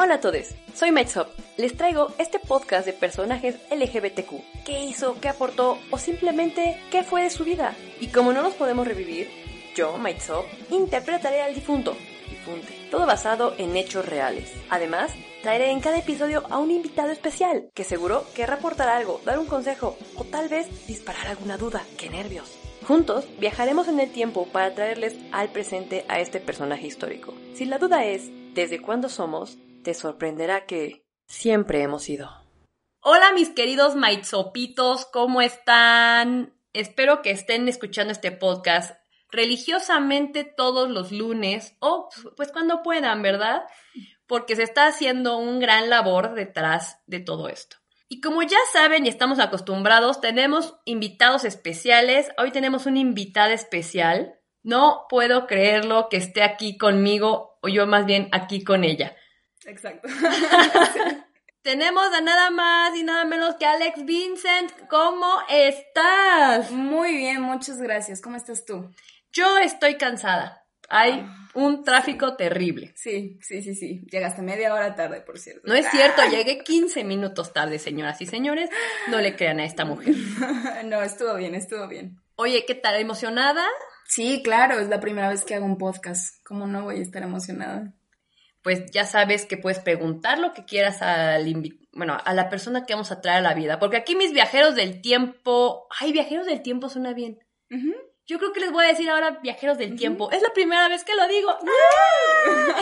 Hola a todos, soy Metsop. Les traigo este podcast de personajes LGBTQ. ¿Qué hizo? ¿Qué aportó? ¿O simplemente qué fue de su vida? Y como no los podemos revivir, yo, Metsop, interpretaré al difunto. Difunte. Todo basado en hechos reales. Además, traeré en cada episodio a un invitado especial que seguro querrá aportar algo, dar un consejo o tal vez disparar alguna duda. ¡Qué nervios! Juntos viajaremos en el tiempo para traerles al presente a este personaje histórico. Si la duda es ¿desde cuándo somos? Te sorprenderá que siempre hemos sido. Hola mis queridos maitzopitos, ¿cómo están? Espero que estén escuchando este podcast religiosamente todos los lunes o pues cuando puedan, ¿verdad? Porque se está haciendo un gran labor detrás de todo esto. Y como ya saben y estamos acostumbrados, tenemos invitados especiales. Hoy tenemos una invitada especial. No puedo creerlo que esté aquí conmigo o yo más bien aquí con ella. Exacto. Tenemos a nada más y nada menos que Alex Vincent. ¿Cómo estás? Muy bien, muchas gracias. ¿Cómo estás tú? Yo estoy cansada. Hay ah, un tráfico terrible. Sí, sí, sí, sí. Llegaste media hora tarde, por cierto. No es cierto, llegué 15 minutos tarde, señoras y señores. No le crean a esta mujer. no, estuvo bien, estuvo bien. Oye, ¿qué tal? ¿Emocionada? Sí, claro, es la primera vez que hago un podcast. ¿Cómo no voy a estar emocionada? Pues ya sabes que puedes preguntar lo que quieras al bueno, a la persona que vamos a traer a la vida. Porque aquí mis viajeros del tiempo, ay, viajeros del tiempo suena bien. Yo creo que les voy a decir ahora viajeros del tiempo. Es la primera vez que lo digo.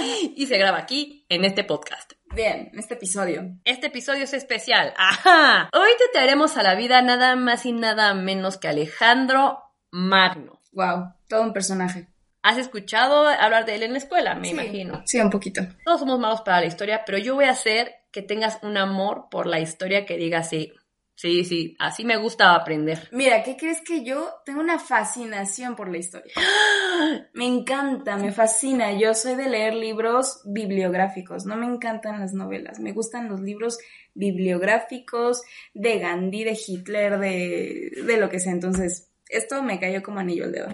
y se graba aquí, en este podcast. Bien, este episodio. Este episodio es especial. Ajá. Hoy te traeremos a la vida nada más y nada menos que Alejandro Magno. Wow, todo un personaje. ¿Has escuchado hablar de él en la escuela? Me imagino. Sí, un poquito. Todos somos malos para la historia, pero yo voy a hacer que tengas un amor por la historia que diga sí. Sí, sí, así me gusta aprender. Mira, ¿qué crees que yo tengo una fascinación por la historia? Me encanta, me fascina. Yo soy de leer libros bibliográficos, no me encantan las novelas, me gustan los libros bibliográficos de Gandhi, de Hitler, de, de lo que sea. Entonces, esto me cayó como anillo al dedo.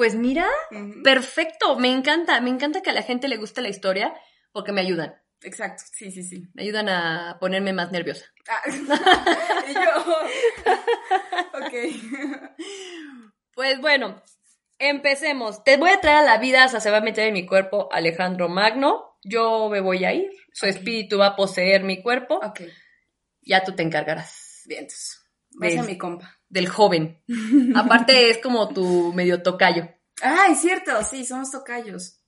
Pues mira, perfecto, me encanta, me encanta que a la gente le guste la historia porque me ayudan. Exacto, sí, sí, sí. Me ayudan a ponerme más nerviosa. Ah. y yo. ok. Pues bueno, empecemos. Te voy a traer a la vida, o sea, se va a meter en mi cuerpo Alejandro Magno. Yo me voy a ir. Su espíritu va a poseer mi cuerpo. Ok. Ya tú te encargarás. Bien, entonces. Vas a mi compa del joven. Aparte es como tu medio tocayo. Ah, es cierto, sí, somos tocayos.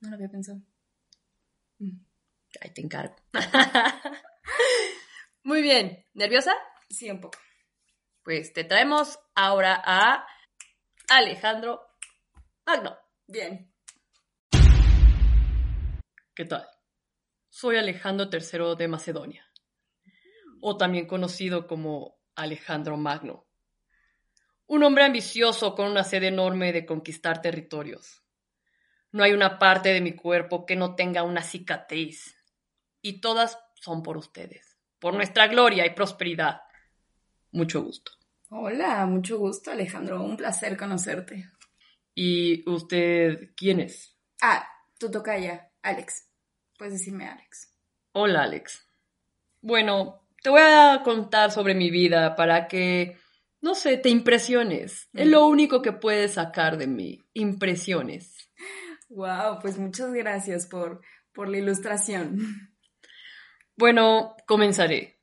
No lo había pensado. Mm. Ahí te encargo. Muy bien. ¿Nerviosa? Sí, un poco. Pues te traemos ahora a Alejandro Magno. Bien. ¿Qué tal? Soy Alejandro III de Macedonia, o también conocido como Alejandro Magno. Un hombre ambicioso con una sed enorme de conquistar territorios. No hay una parte de mi cuerpo que no tenga una cicatriz. Y todas son por ustedes, por nuestra gloria y prosperidad. Mucho gusto. Hola, mucho gusto Alejandro, un placer conocerte. ¿Y usted quién es? Ah, tu tocaya, Alex. Puedes decirme Alex. Hola, Alex. Bueno, te voy a contar sobre mi vida para que, no sé, te impresiones. Es lo único que puedes sacar de mí, impresiones. Wow, pues muchas gracias por, por la ilustración. Bueno, comenzaré.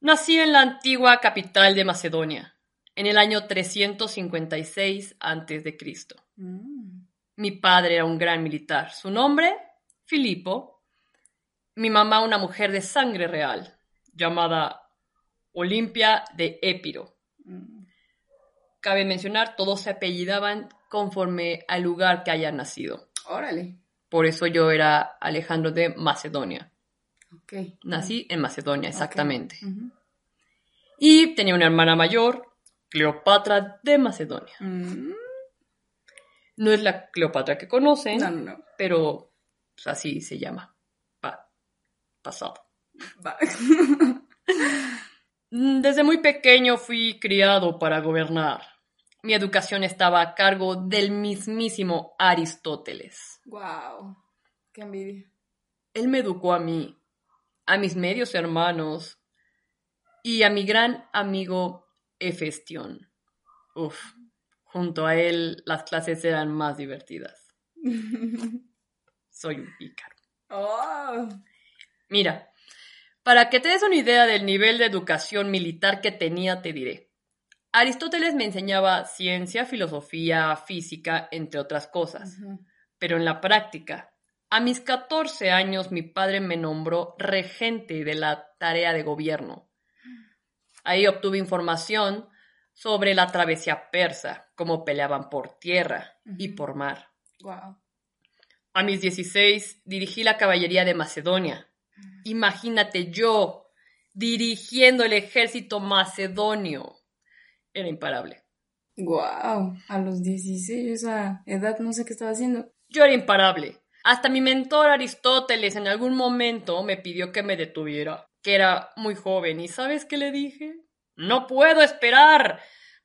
Nací en la antigua capital de Macedonia, en el año 356 a.C. Mm. Mi padre era un gran militar. Su nombre, Filipo, mi mamá una mujer de sangre real, llamada Olimpia de Épiro. Cabe mencionar, todos se apellidaban conforme al lugar que hayan nacido. Órale. Por eso yo era Alejandro de Macedonia. Okay. Nací en Macedonia, exactamente. Y tenía una hermana mayor, Cleopatra de Macedonia. Mm. No es la Cleopatra que conocen, no, no, no. pero pues, así se llama pasado. Desde muy pequeño fui criado para gobernar. Mi educación estaba a cargo del mismísimo Aristóteles. ¡Wow! ¡Qué envidia! Él me educó a mí, a mis medios hermanos y a mi gran amigo Efestión. Uf, junto a él las clases eran más divertidas. Soy un pícaro. Oh. Mira, para que te des una idea del nivel de educación militar que tenía, te diré. Aristóteles me enseñaba ciencia, filosofía, física, entre otras cosas. Pero en la práctica, a mis 14 años mi padre me nombró regente de la tarea de gobierno. Ahí obtuve información sobre la travesía persa, cómo peleaban por tierra y por mar. A mis 16 dirigí la caballería de Macedonia. Imagínate yo dirigiendo el ejército macedonio. Era imparable. Wow, a los 16, esa edad no sé qué estaba haciendo. Yo era imparable. Hasta mi mentor Aristóteles en algún momento me pidió que me detuviera, que era muy joven. ¿Y sabes qué le dije? No puedo esperar.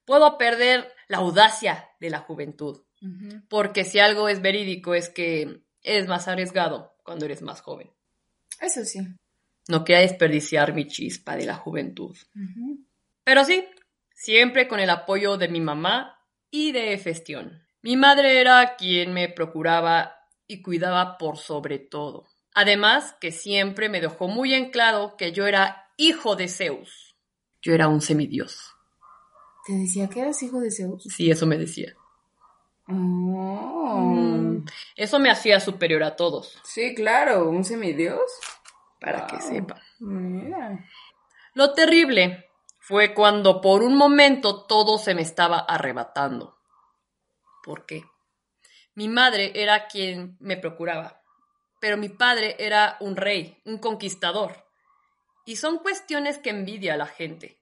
Puedo perder la audacia de la juventud. Porque si algo es verídico es que eres más arriesgado cuando eres más joven. Eso sí. No quería desperdiciar mi chispa de la juventud. Pero sí, siempre con el apoyo de mi mamá y de Efestión. Mi madre era quien me procuraba y cuidaba por sobre todo. Además, que siempre me dejó muy en claro que yo era hijo de Zeus. Yo era un semidios. ¿Te decía que eras hijo de Zeus? Sí, eso me decía. Oh. Mm, eso me hacía superior a todos. Sí, claro, un semidios. Para que sepa. Mira. Lo terrible fue cuando por un momento todo se me estaba arrebatando. ¿Por qué? Mi madre era quien me procuraba, pero mi padre era un rey, un conquistador. Y son cuestiones que envidia a la gente.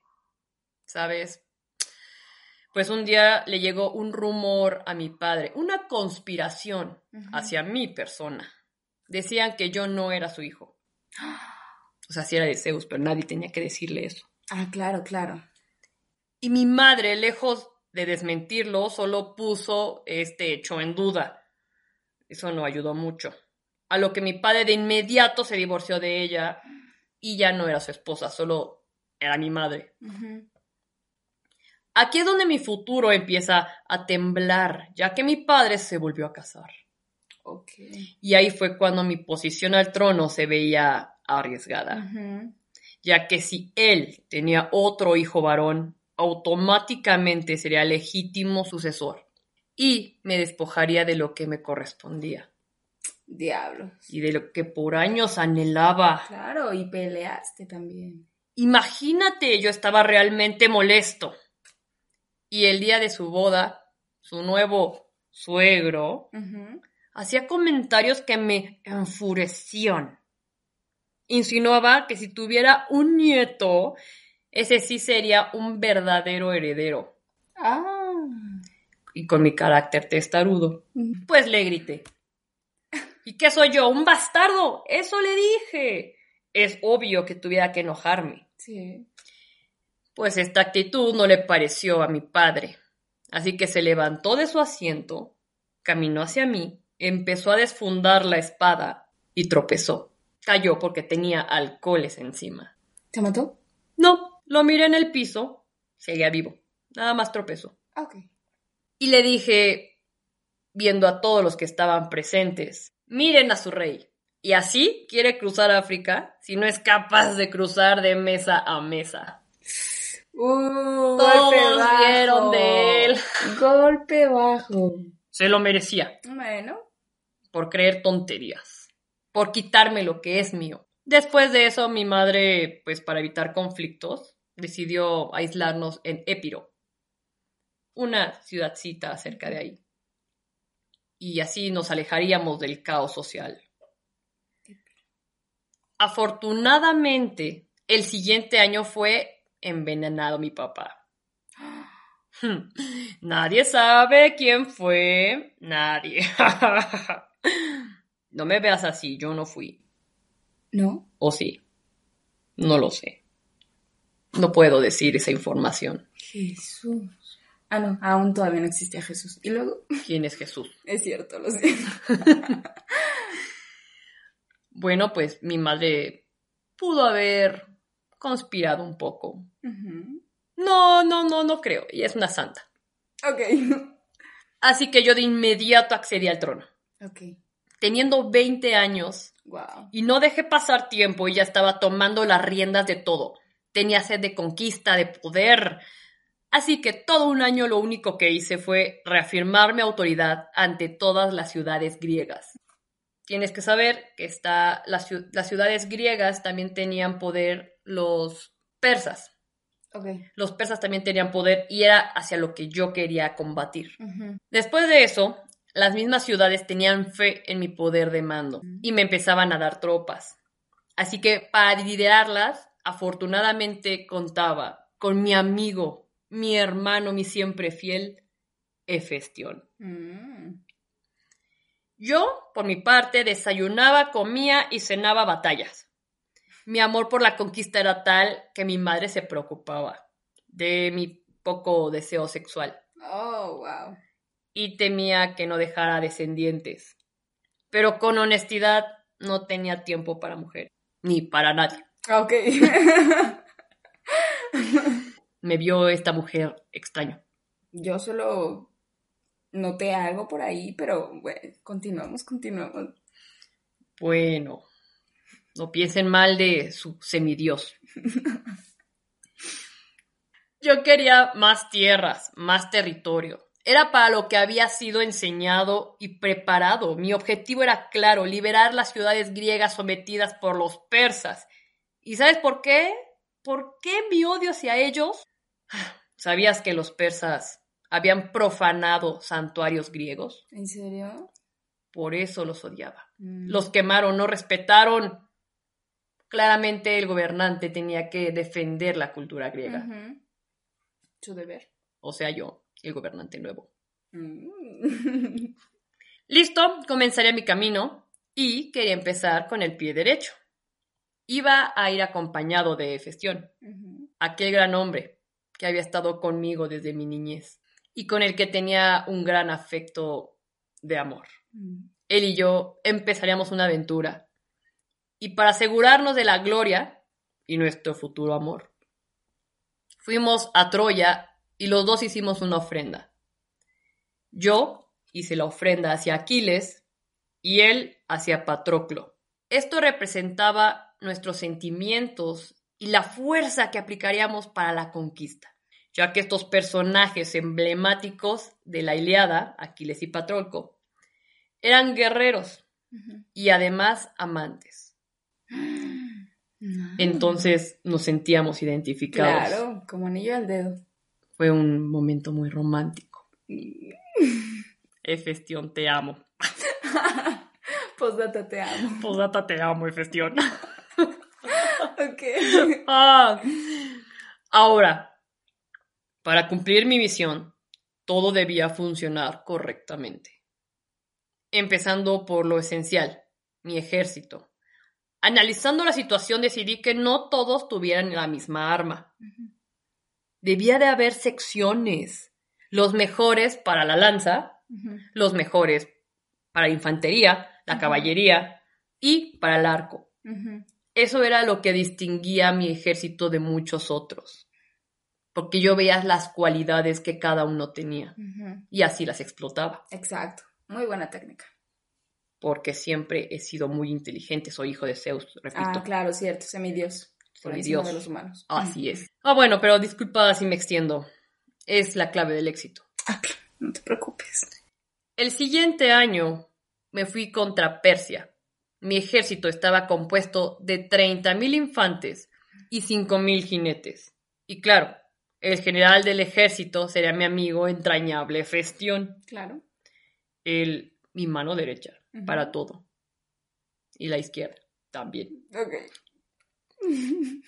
¿Sabes? Pues un día le llegó un rumor a mi padre, una conspiración hacia mi persona. Decían que yo no era su hijo. O sea, sí era de Zeus, pero nadie tenía que decirle eso. Ah, claro, claro. Y mi madre, lejos de desmentirlo, solo puso este hecho en duda. Eso no ayudó mucho. A lo que mi padre de inmediato se divorció de ella y ya no era su esposa, solo era mi madre. Aquí es donde mi futuro empieza a temblar, ya que mi padre se volvió a casar. Y ahí fue cuando mi posición al trono se veía arriesgada, ya que si él tenía otro hijo varón, automáticamente sería legítimo sucesor y me despojaría de lo que me correspondía. Diablos. Y de lo que por años anhelaba. Claro, y peleaste también. Imagínate, yo estaba realmente molesto y el día de su boda, su nuevo suegro hacía comentarios que me enfurecían. Insinuaba que si tuviera un nieto, ese sí sería un verdadero heredero. Ah. Y con mi carácter testarudo, pues le grité. ¿Y qué soy yo? ¿Un bastardo? Eso le dije. Es obvio que tuviera que enojarme. Sí. Pues esta actitud no le pareció a mi padre, así que se levantó de su asiento, caminó hacia mí, empezó a desfundar la espada y tropezó. Cayó porque tenía alcoholes encima. ¿Te mató? No, lo miré en el piso, seguía vivo, nada más tropezó. Ah. Y le dije, viendo a todos los que estaban presentes, miren a su rey. Y así quiere cruzar África si no es capaz de cruzar de mesa a mesa. Uh, Todos vieron de él. Golpe bajo. Se lo merecía Bueno. por creer tonterías, por quitarme lo que es mío. Después de eso, mi madre, pues para evitar conflictos, decidió aislarnos en Épiro, una ciudadcita cerca de ahí. Y así nos alejaríamos del caos social. Afortunadamente, el siguiente año fue envenenado mi papá. Hmm. Nadie sabe quién fue. Nadie. No me veas así, yo no fui. ¿No? ¿O sí? No lo sé. No puedo decir esa información. Jesús. Ah, no, aún todavía no existía Jesús. ¿Y luego? ¿Quién es Jesús? Es cierto, lo sé. Bueno, pues mi madre pudo haber conspirado un poco. No, no, no, no creo. Ella es una santa. Ok. Así que yo de inmediato accedí al trono. Ok. Teniendo 20 años, Wow. y no dejé pasar tiempo y ya estaba tomando las riendas de todo. Tenía sed de conquista, de poder. Así que todo un año lo único que hice fue reafirmar mi autoridad ante todas las ciudades griegas. Tienes que saber que está, las, las ciudades griegas también tenían poder los persas. Los persas también tenían poder y era hacia lo que yo quería combatir. Después de eso, las mismas ciudades tenían fe en mi poder de mando y me empezaban a dar tropas. Así que para liderarlas, afortunadamente contaba con mi amigo, mi hermano, mi siempre fiel, Hefestión. Mm. Yo, por mi parte, desayunaba, comía y cenaba batallas. Mi amor por la conquista era tal que mi madre se preocupaba de mi poco deseo sexual. Oh, wow. y temía que no dejara descendientes. Pero con honestidad no tenía tiempo para mujer, ni para nadie. Ok. Me vio esta mujer extraño. Yo solo noté algo por ahí, pero bueno, continuamos, continuamos. Bueno, no piensen mal de su semidios. Yo quería más tierras, más territorio. Era para lo que había sido enseñado y preparado. Mi objetivo era claro, liberar las ciudades griegas sometidas por los persas. ¿Y sabes por qué? ¿Por qué mi odio hacia ellos? ¿Sabías que los persas habían profanado santuarios griegos? ¿En serio? Por eso los odiaba. Mm. Los quemaron, no respetaron. Claramente el gobernante tenía que defender la cultura griega. Su deber. O sea, yo, el gobernante nuevo. Mm. Listo, comenzaría mi camino y quería empezar con el pie derecho. Iba a ir acompañado de Festión, aquel gran hombre que había estado conmigo desde mi niñez y con el que tenía un gran afecto de amor. Mm. Él y yo empezaríamos una aventura. Y para asegurarnos de la gloria y nuestro futuro amor, fuimos a Troya y los dos hicimos una ofrenda. Yo hice la ofrenda hacia Aquiles y él hacia Patroclo. Esto representaba nuestros sentimientos y la fuerza que aplicaríamos para la conquista, ya que estos personajes emblemáticos de la Iliada, Aquiles y Patroclo, eran guerreros y además amantes. No. Entonces nos sentíamos identificados. Claro, como anillo al dedo. Fue un momento muy romántico. Efestión, te amo. Postdata, te amo. Posdata, te amo, Efestión. Ok. Ah. Ahora, para cumplir mi misión, todo debía funcionar correctamente. Empezando por lo esencial, mi ejército. Analizando la situación decidí que no todos tuvieran la misma arma. Debía de haber secciones. Los mejores para la lanza, los mejores para infantería, la caballería y para el arco. Eso era lo que distinguía a mi ejército de muchos otros, porque yo veía las cualidades que cada uno tenía y así las explotaba, Exacto. Muy buena técnica. porque siempre he sido muy inteligente, soy hijo de Zeus, repito. Ah, claro, cierto. Semidios. Por Soy encima Dios. de los humanos. Así es. Ah, bueno, pero disculpa si me extiendo. Es la clave del éxito. No te preocupes. El siguiente año me fui contra Persia. Mi ejército estaba compuesto de 30.000 infantes y 5.000 jinetes. Y claro, el general del ejército sería mi amigo entrañable Festión, Claro. el, mi mano derecha para todo. Y la izquierda también. Ok.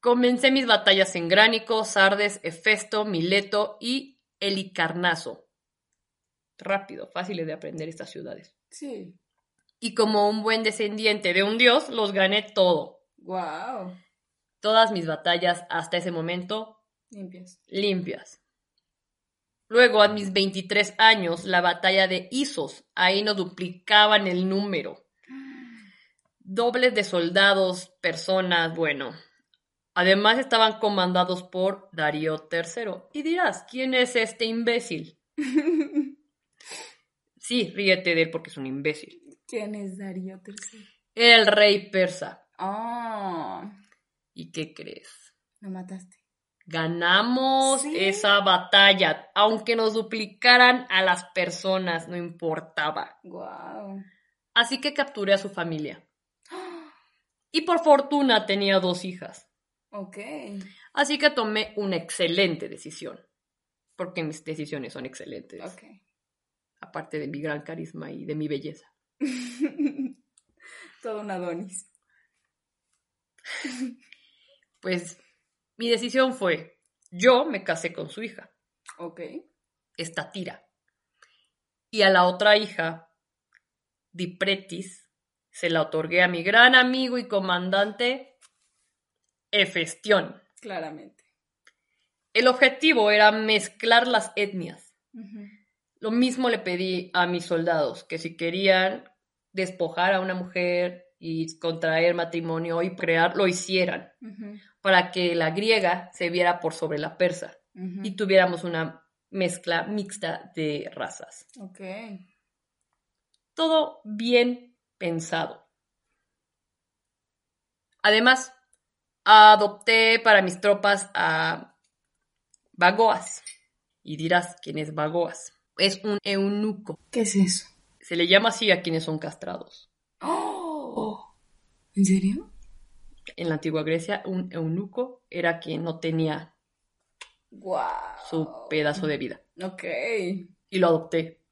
Comencé mis batallas en Gránico, Sardes, Hefesto, Mileto y Helicarnaso. Rápido, fáciles de aprender estas ciudades. Sí. Y como un buen descendiente de un dios, los gané todo. Wow. Todas mis batallas hasta ese momento Limpias. limpias. Luego, a mis 23 años, la batalla de Isos. Ahí nos duplicaban el número. dobles de soldados, personas, bueno. Además estaban comandados por Darío III. Y dirás, ¿quién es este imbécil? sí, ríete de él porque es un imbécil. ¿Quién es Darío III? El rey persa. Oh, ¿Y qué crees? lo mataste. Ganamos Sí. esa batalla, aunque nos duplicaran a las personas, no importaba. Wow. Así que capturé a su familia. Y por fortuna tenía dos hijas. Ok. Así que tomé una excelente decisión. Porque mis decisiones son excelentes. Ok. Aparte de mi gran carisma y de mi belleza. Todo un Adonis. Pues mi decisión fue, yo me casé con su hija, Ok. Estatira. Y a la otra hija, Dipretis, se la otorgué a mi gran amigo y comandante, Hefestión. Claramente. El objetivo era mezclar las etnias. Lo mismo le pedí a mis soldados, que si querían despojar a una mujer y contraer matrimonio y crear, lo hicieran, Ujú. Para que la griega se viera por sobre la persa y tuviéramos una mezcla mixta de razas. Ok. Todo bien pensado. Además, adopté para mis tropas a Bagoas. Y dirás, ¿quién es Bagoas? Es un eunuco. ¿Qué es eso? Se le llama así a quienes son castrados. Oh. ¿En serio? En la antigua Grecia, un eunuco era quien no tenía Wow. su pedazo de vida. Ok. Y lo adopté.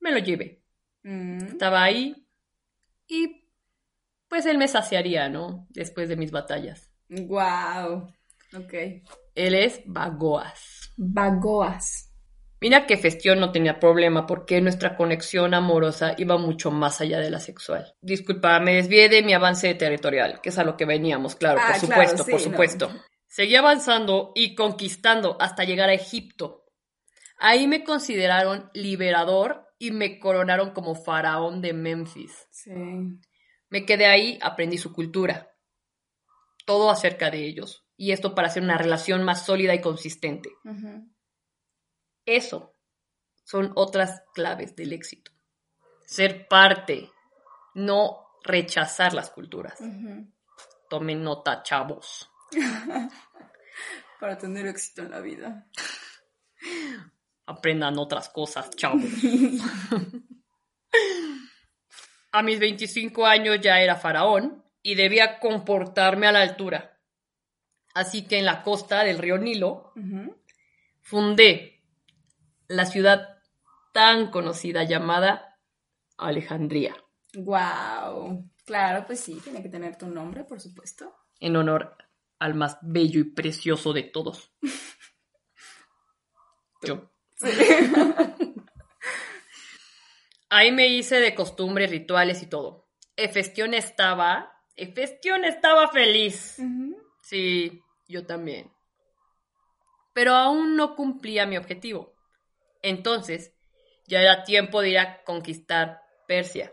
Me lo llevé. Mm. Estaba ahí y pues él me saciaría, ¿no? Después de mis batallas. Wow. Ok. Él es Bagoas. Bagoas. Mira que Festión no tenía problema porque nuestra conexión amorosa iba mucho más allá de la sexual. Disculpa, me desvié de mi avance territorial, que es a lo que veníamos, claro, Ah, por claro, supuesto, sí, por no. supuesto. Seguí avanzando y conquistando hasta llegar a Egipto. Ahí me consideraron liberador y me coronaron como faraón de Memphis. Sí. Me quedé ahí, aprendí su cultura, todo acerca de ellos, y esto para hacer una relación más sólida y consistente. Eso son otras claves del éxito. Ser parte, no rechazar las culturas. Tomen nota, chavos. Para tener éxito en la vida. Aprendan otras cosas, chavos. A mis 25 años ya era faraón y debía comportarme a la altura. Así que en la costa del río Nilo fundé la ciudad tan conocida llamada Alejandría, Wow. Claro, pues sí, tiene que tener tu nombre, por supuesto. en honor al más bello y precioso de todos. Yo. Ahí me hice de costumbres, rituales y todo. Hefestión estaba, Hefestión estaba feliz. Sí, yo también. Pero aún no cumplía mi objetivo. Entonces, ya era tiempo de ir a conquistar Persia.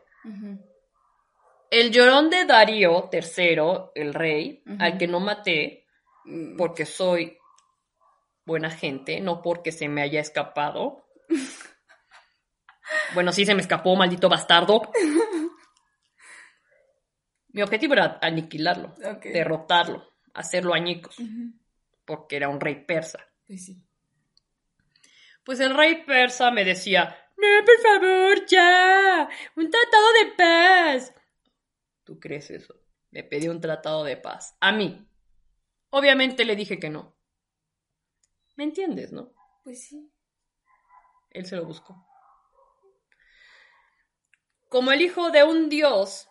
El llorón de Darío III, el rey, al que no maté, Mm. porque soy buena gente, no porque se me haya escapado. Bueno, sí se me escapó, maldito bastardo. Mi objetivo era aniquilarlo, derrotarlo, hacerlo añicos, porque era un rey persa. Pues sí. Pues el rey persa me decía, no, por favor, ya, un tratado de paz. ¿Tú crees eso? Me pidió un tratado de paz. A mí. Obviamente le dije que no. ¿Me entiendes, no? Pues sí. Él se lo buscó. Como el hijo de un dios,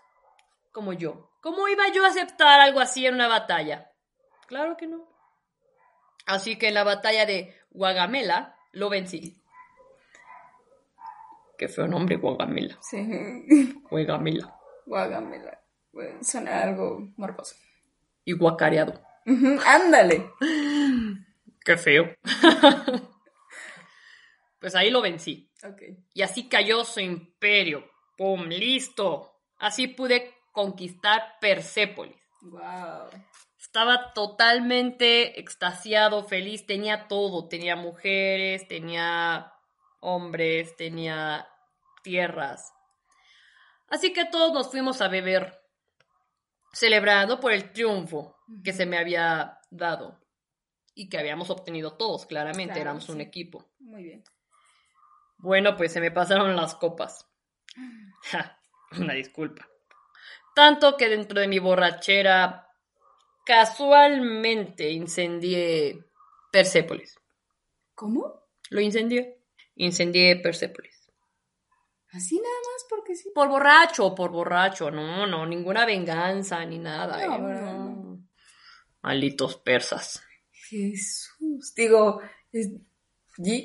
como yo. ¿Cómo iba yo a aceptar algo así en una batalla? Claro que no. Así que en la batalla de Guagamela lo vencí. Qué feo nombre, Guagamela. Sí. Guagamela. Guágamela. Bueno, suena algo morboso. Y guacareado. Ándale. Qué feo. pues ahí lo vencí. Ok. Y así cayó su imperio. ¡Pum! ¡Listo! Así pude conquistar Persépolis. Wow. Estaba totalmente extasiado, feliz, tenía todo, tenía mujeres, tenía hombres, tenía tierras. Así que todos nos fuimos a beber, celebrando por el triunfo que se me había dado y que habíamos obtenido todos, claramente, Claro, éramos un equipo. Muy bien. Bueno, pues se me pasaron las copas. Ja, una disculpa. Tanto que dentro de mi borrachera casualmente incendié Persépolis. ¿Cómo? Lo incendié. Incendié Persépolis. Así nada más porque sí. Por borracho, por borracho. No, no, ninguna venganza ni nada. No, ¿eh? Malditos persas. Jesús. Digo, es...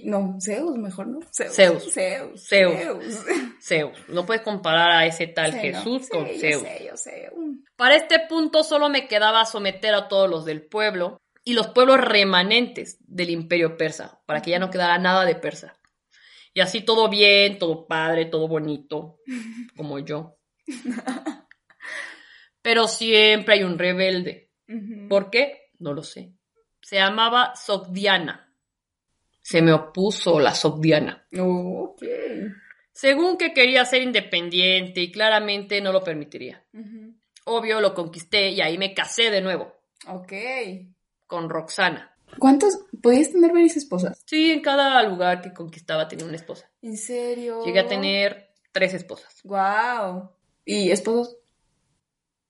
No, Zeus mejor, ¿no? Zeus. Zeus. Zeus. Zeus. Zeus. No puedes comparar a ese tal Sí, ¿no? Jesús Sí, con yo Zeus. sé, yo sé. Mm. Para este punto solo me quedaba someter a todos los del pueblo y los pueblos remanentes del imperio persa, para que ya no quedara nada de persa. Y así todo bien, todo padre, todo bonito, como yo. Pero siempre hay un rebelde. ¿Por qué? No lo sé. Se llamaba Sogdiana. Se me opuso la Sogdiana. Oh, ok. Según que quería ser independiente y claramente no lo permitiría. Obvio, lo conquisté y ahí me casé de nuevo Ok. con Roxana. ¿Cuántos? ¿Podías tener varias esposas? Sí, en cada lugar que conquistaba tenía una esposa. ¿En serio? Llegué a tener tres esposas. Wow. ¿Y esposos?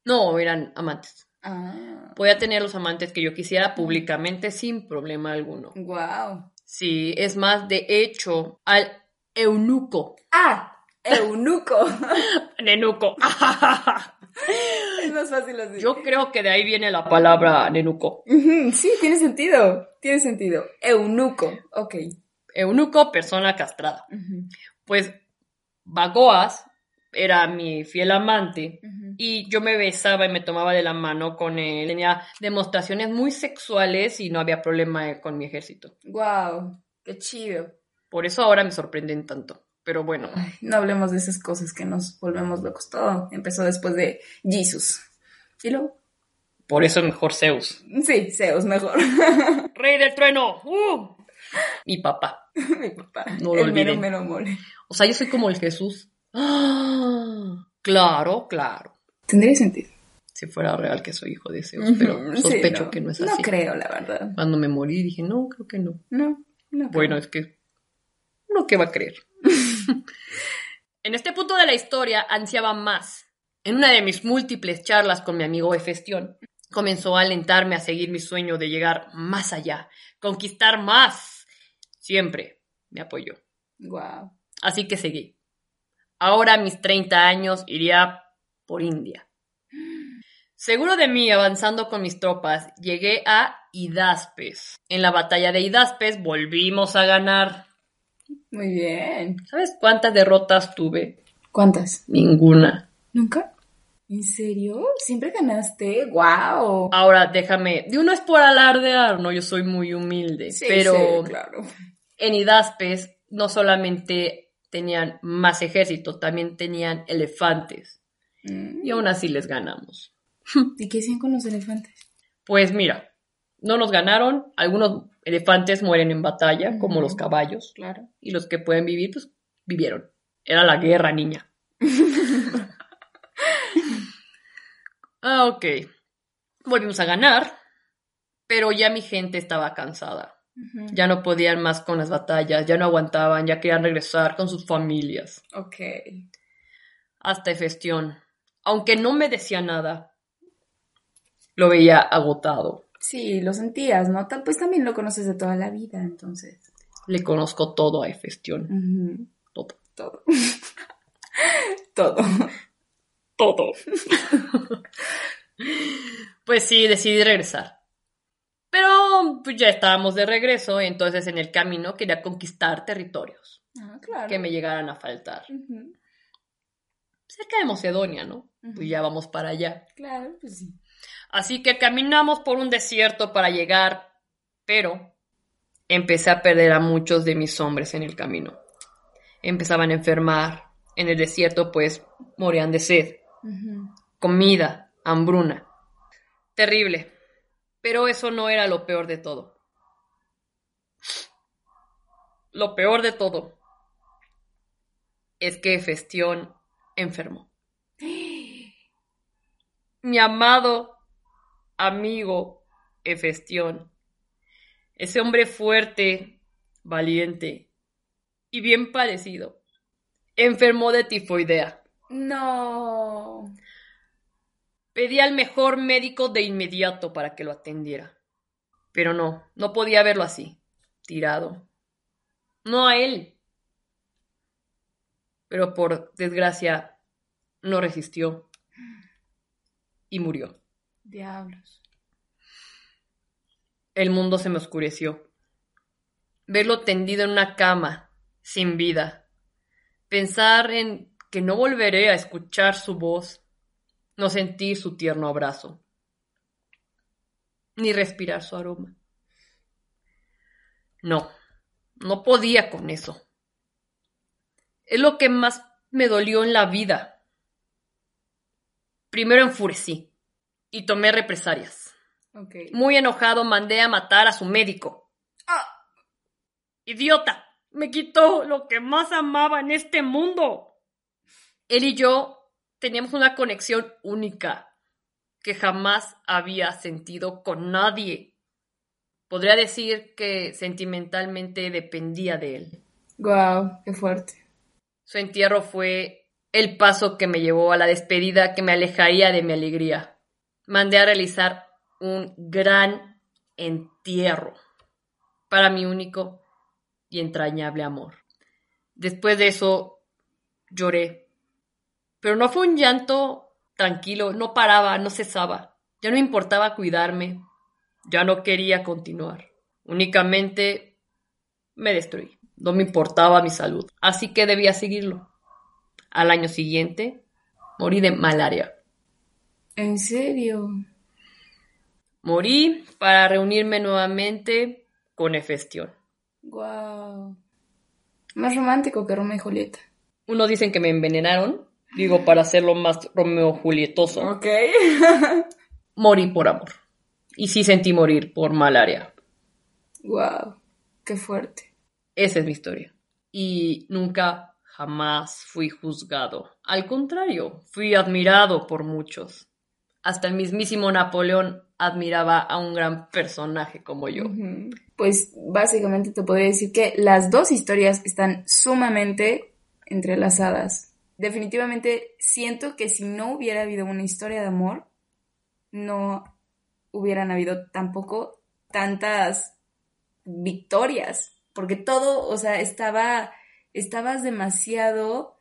No, eran amantes. Ah. Podía tener los amantes que yo quisiera públicamente sin problema alguno. Wow. Sí, es más, de hecho, al eunuco. Ah, eunuco. Nenuco. es más fácil así. Yo creo que de ahí viene la palabra nenuco. Sí, tiene sentido. Tiene sentido. Eunuco. Ok. Eunuco, persona castrada. Pues Bagoas era mi fiel amante. Y yo me besaba y me tomaba de la mano con él. Tenía demostraciones muy sexuales y no había problema con mi ejército. Wow. Qué chido. Por eso ahora me sorprenden tanto. Pero bueno, Ay, no hablemos de esas cosas que nos volvemos locos. Todo empezó después de Jesus. ¿Y luego? por eso es mejor Zeus. Sí, Zeus mejor. ¡Rey del trueno! ¡Uh! Mi papá. Mi papá. No lo El mero mero mole. O sea, yo soy como el Jesús. ¡Ah! Claro, claro. Tendría sentido. Si fuera real que soy hijo de Zeus, pero sí, sospecho que no es así. No creo, la verdad. Cuando me morí dije, no, creo que no. No, no. Bueno, creo. es que uno que va a creer. en este punto de la historia ansiaba más. En una de mis múltiples charlas con mi amigo Hefestión, comenzó a alentarme a seguir mi sueño de llegar más allá, conquistar más. Siempre me apoyó. Wow. Así que seguí. Ahora a mis 30 años iría por India. Seguro de mí, avanzando con mis tropas, llegué a Hidaspes. En la batalla de Hidaspes volvimos a ganar. Muy bien. ¿Sabes cuántas derrotas tuve? ¿Cuántas? Ninguna. ¿Nunca? ¿En serio? ¿Siempre ganaste? ¡Wow! Ahora déjame, de uno es por alardear, no, yo soy muy humilde, Sí, pero sí, claro. en Hidaspes no solamente tenían más ejército, también tenían elefantes. Y aún así les ganamos. ¿Y qué hacían con los elefantes? Pues mira, no nos ganaron, algunos elefantes mueren en batalla, como los caballos, Claro. y los que pueden vivir, pues vivieron. Era la guerra, niña. ah, ok. Volvimos a ganar, pero ya mi gente estaba cansada. Ya no podían más con las batallas, ya no aguantaban, ya querían regresar con sus familias. Ok. Hasta Hefestión, aunque no me decía nada, lo veía agotado. Sí, lo sentías, ¿no? Pues también lo conoces de toda la vida, entonces. Le conozco todo a Hefestión. Ujú. Todo. Todo. Todo. Todo. pues sí, decidí regresar. Pero pues ya estábamos de regreso, entonces en el camino quería conquistar territorios Ah, claro. que me llegaran a faltar. Cerca de Macedonia, ¿no? Pues ya vamos para allá. Claro, pues sí. Así que caminamos por un desierto para llegar, pero empecé a perder a muchos de mis hombres en el camino. Empezaban a enfermar. En el desierto, pues, morían de sed. Comida, hambruna. Terrible. Pero eso no era lo peor de todo. Lo peor de todo es que Festión enfermó. Mi amado amigo Efestión, ese hombre fuerte, valiente y bien parecido, enfermó de tifoidea. No. Pedí al mejor médico de inmediato para que lo atendiera. Pero no, no podía verlo así, tirado. No a él. Pero por desgracia, no resistió y murió. Diablos. El mundo se me oscureció. Verlo tendido en una cama, sin vida. Pensar en que no volveré a escuchar su voz, no sentir su tierno abrazo, ni respirar su aroma. No, no podía con eso. Es lo que más me dolió en la vida. Primero enfurecí y tomé represalias. Muy enojado mandé a matar a su médico. Ah, ¡Idiota! Me quitó lo que más amaba en este mundo. Él y yo teníamos una conexión única que jamás había sentido con nadie. Podría decir que sentimentalmente dependía de él. Wow, qué fuerte. Su entierro fue el paso que me llevó a la despedida que me alejaría de mi alegría. Mandé a realizar un gran entierro para mi único y entrañable amor. Después de eso lloré pero no fue un llanto tranquilo, no paraba, no cesaba. Ya no importaba cuidarme, ya no quería continuar. Únicamente me destruí. No me importaba mi salud, así que debía seguirlo. Al año siguiente, morí de malaria. ¿En serio? Morí para reunirme nuevamente con Hefestión. Wow. Más romántico que Romeo y Julieta. Unos dicen que me envenenaron, digo para hacerlo más Romeo Julietoso. Ok. Morí por amor. Y sí sentí morir por malaria. wow. Qué fuerte. Esa es mi historia. Y nunca, jamás fui juzgado. Al contrario, fui admirado por muchos. Hasta el mismísimo Napoleón admiraba a un gran personaje como yo. Pues básicamente te podría decir que las dos historias están sumamente entrelazadas. Definitivamente siento que si no hubiera habido una historia de amor, no hubieran habido tampoco tantas victorias, porque todo, o sea, estaba, estabas demasiado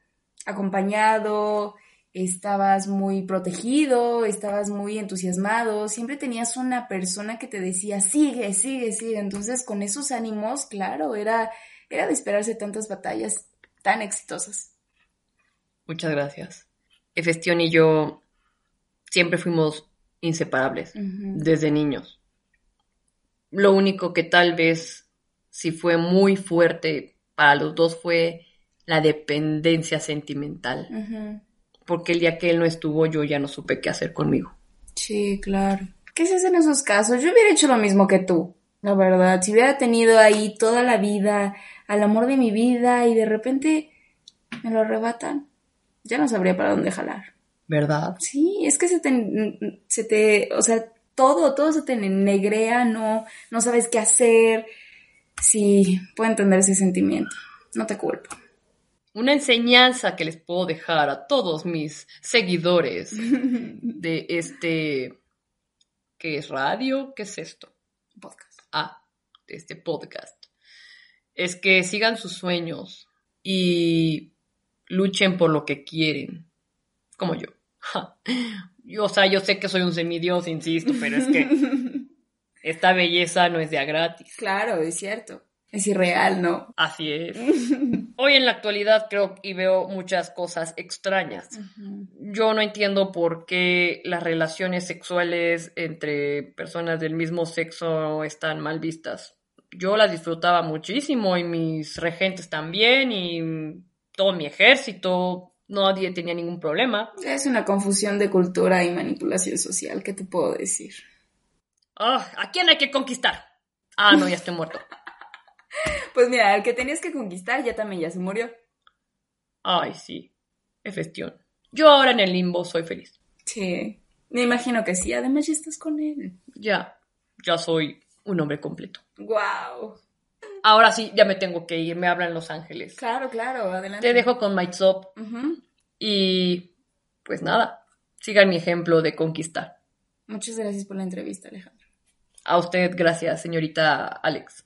acompañado, estabas muy protegido, estabas muy entusiasmado, siempre tenías una persona que te decía, sigue, sigue, sigue. Entonces, con esos ánimos, claro, era, era de esperarse tantas batallas tan exitosas. Muchas gracias. Efestión y yo siempre fuimos inseparables desde niños. Lo único que tal vez sí fue muy fuerte para los dos fue la dependencia sentimental. Porque el día que él no estuvo, yo ya no supe qué hacer conmigo. Sí, claro. ¿Qué se hace en esos casos? Yo hubiera hecho lo mismo que tú, la verdad. Si hubiera tenido ahí toda la vida, al amor de mi vida, y de repente me lo arrebatan, ya no sabría para dónde jalar. ¿Verdad? Sí, es que se te, se te, o sea, todo, todo se te negrea, no, no sabes qué hacer. Sí, puedo entender ese sentimiento. No te culpo. Una enseñanza que les puedo dejar a todos mis seguidores de este... ¿Qué es radio? ¿Qué es esto? Podcast. Ah, de este podcast. Es que sigan sus sueños y luchen por lo que quieren. Como yo. Ja. Yo, o sea, yo sé que soy un semidios, insisto, pero es que esta belleza no es de a gratis. Claro, es cierto. Es irreal, ¿no? Así es. Hoy en la actualidad creo y veo muchas cosas extrañas. Yo no entiendo por qué las relaciones sexuales entre personas del mismo sexo están mal vistas. Yo las disfrutaba muchísimo y mis regentes también y todo mi ejército. nadie tenía ningún problema. Es una confusión de cultura y manipulación social, ¿qué te puedo decir? Ah, ¿A quién hay que conquistar? Ah, no, ya estoy muerto. Pues mira, el que tenías que conquistar ya también ya se murió. Ay, sí. Efestión. Yo ahora en el limbo soy feliz. Sí, me imagino que sí. Además ya estás con él. Ya, ya soy un hombre completo. Wow. Ahora sí, ya me tengo que ir, me hablan Los Ángeles. Claro, claro, adelante. Te dejo con Mike Up y pues nada, sigan mi ejemplo de conquistar. Muchas gracias por la entrevista, Alejandro. A usted, gracias, señorita Alex.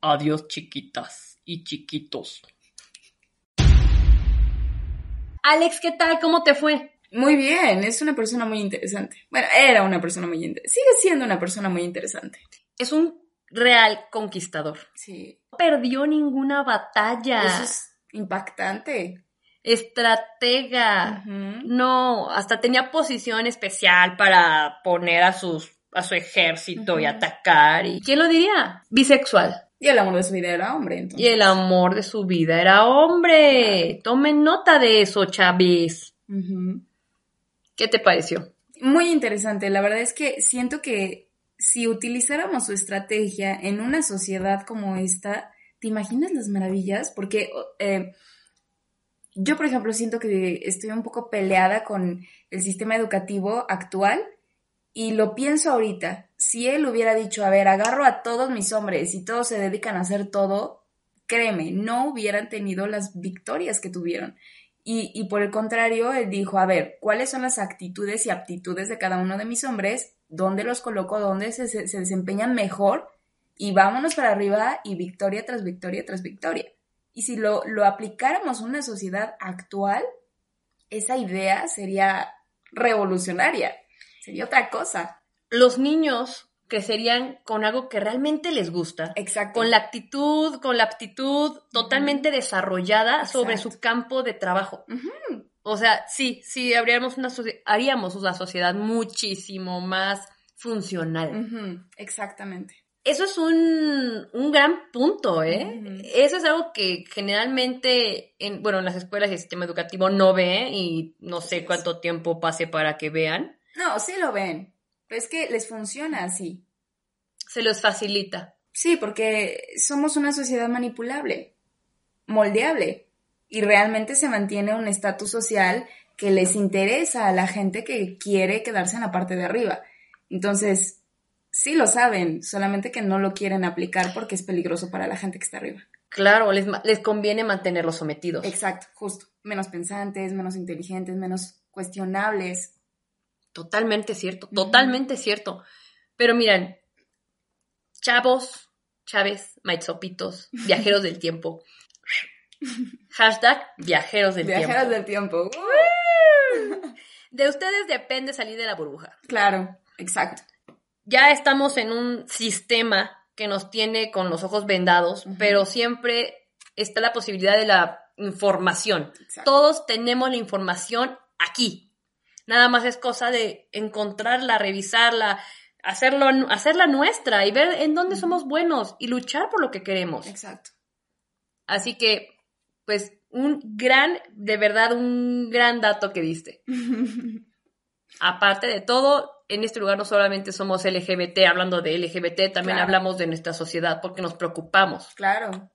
Adiós, chiquitas y chiquitos. Alex, ¿qué tal? ¿Cómo te fue? Muy bien, es una persona muy interesante. Bueno, era una persona muy interesante. Sigue siendo una persona muy interesante. Es un real conquistador. Sí. No perdió ninguna batalla. Eso es impactante. Estratega. No, hasta tenía posición especial para poner a sus a su ejército y atacar. ¿Y quién lo diría? Bisexual. Y el amor de su vida era hombre, entonces. Y el amor de su vida era hombre. Tomen nota de eso, Chávez. ¿Qué te pareció? Muy interesante. La verdad es que siento que si utilizáramos su estrategia en una sociedad como esta, ¿te imaginas las maravillas? Porque eh, yo, por ejemplo, siento que estoy un poco peleada con el sistema educativo actual y lo pienso ahorita. Si él hubiera dicho, a ver, agarro a todos mis hombres y todos se dedican a hacer todo, créeme, no hubieran tenido las victorias que tuvieron. Y, y por el contrario, él dijo, a ver, ¿cuáles son las actitudes y aptitudes de cada uno de mis hombres? ¿Dónde los coloco? ¿Dónde se, se- se desempeñan mejor? Y vámonos para arriba y victoria tras victoria tras victoria. Y si lo, lo aplicáramos a una sociedad actual, esa idea sería revolucionaria. Sería otra cosa. Los niños crecerían con algo que realmente les gusta. Exacto. Con la actitud, con la aptitud totalmente desarrollada sobre su campo de trabajo. O sea, sí, sí, habríamos una haríamos una sociedad muchísimo más funcional. Exactamente. Eso es un, un gran punto, ¿eh? Eso es algo que generalmente, en, bueno, en las escuelas y el sistema educativo no ve y no sé cuánto tiempo pase para que vean. No, sí lo ven. Pero es que les funciona así. Se los facilita. Sí, porque somos una sociedad manipulable, moldeable, y realmente se mantiene un estatus social que les interesa a la gente que quiere quedarse en la parte de arriba. Entonces, sí lo saben, solamente que no lo quieren aplicar porque es peligroso para la gente que está arriba. Claro, les, les conviene mantenerlos sometidos. Exacto, justo. Menos pensantes, menos inteligentes, menos cuestionables. Totalmente cierto, totalmente cierto. Pero miren, chavos, chaves, maitzopitos, viajeros del tiempo. Hashtag viajeros del tiempo. del tiempo. De ustedes depende salir de la burbuja. Claro, exacto. Ya estamos en un sistema que nos tiene con los ojos vendados, pero siempre está la posibilidad de la información. exacto. Todos tenemos la información aquí. Nada más es cosa de encontrarla, revisarla, hacerlo, hacerla nuestra y ver en dónde somos buenos y luchar por lo que queremos. Exacto. Así que, pues, un gran, de verdad, un gran dato que diste. Aparte de todo, en este lugar no solamente somos LGBT, hablando de LGBT, también Claro. hablamos de nuestra sociedad porque nos preocupamos, claro.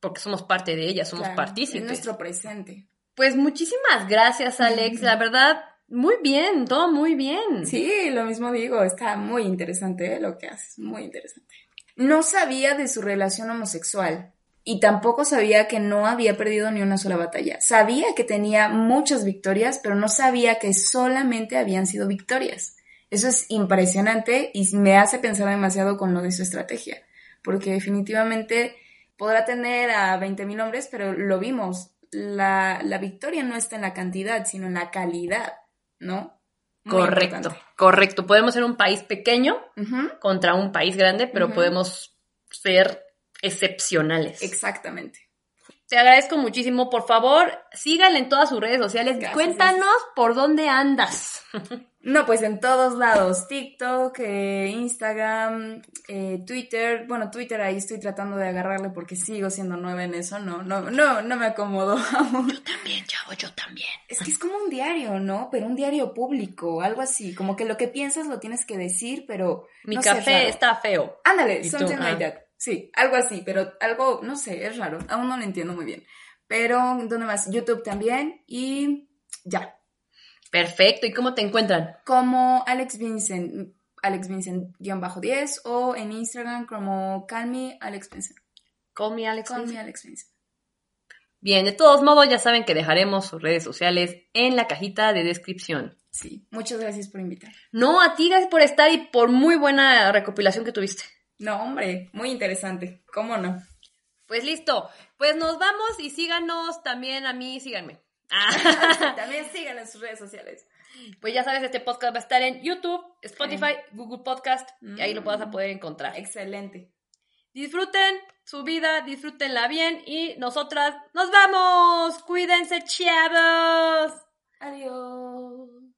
porque somos parte de ella, somos claro. partícipes. Es nuestro presente. Pues muchísimas gracias, Alex. La verdad, muy bien, todo muy bien. Sí, lo mismo digo, está muy interesante ¿eh? lo que haces, muy interesante. No sabía de su relación homosexual y tampoco sabía que no había perdido ni una sola batalla. Sabía que tenía muchas victorias, pero no sabía que solamente habían sido victorias. Eso es impresionante y me hace pensar demasiado con lo de su estrategia, porque definitivamente podrá tener a 20.000 hombres, pero lo vimos, la, la victoria no está en la cantidad, sino en la calidad, ¿no? Muy correcto, importante. correcto. Podemos ser un país pequeño contra un país grande, pero podemos ser excepcionales. Exactamente. Te agradezco muchísimo. Por favor, síganle en todas sus redes sociales. Gracias, Cuéntanos por dónde andas. No, pues en todos lados, TikTok, eh, Instagram, eh, Twitter. Bueno, Twitter ahí estoy tratando de agarrarle porque sigo siendo nueva en eso, no, no, no, no me acomodo aún. Yo también, chavo, yo también. Es que es como un diario, ¿no? Pero un diario público, algo así, como que lo que piensas lo tienes que decir, pero... Mi no café está feo. Ándale, something like Ah. that. Sí, algo así, pero algo, no sé, es raro. Aún no lo entiendo muy bien. Pero, ¿dónde más? YouTube también y ya. Perfecto. ¿Y cómo te encuentran? Como Alex Vincent, Alex Vincent-10 o en Instagram como Calmi Alex Vincent. Call me Alex. Call Vincent. me Alex Vincent. Bien, de todos modos, ya saben que dejaremos sus redes sociales en la cajita de descripción. Sí, muchas gracias por invitar. No, a ti gracias por estar y por muy buena recopilación que tuviste. No, hombre, muy interesante. ¿Cómo no? Pues listo, pues nos vamos y síganos también a mí, síganme. Ah, También sigan en sus redes sociales. pues ya sabes, este podcast va a estar en YouTube, Spotify, Google Podcast, y ahí lo vas a poder encontrar. Excelente. Disfruten su vida, disfrútenla bien y nosotras nos vamos. Cuídense, chavos. Adiós.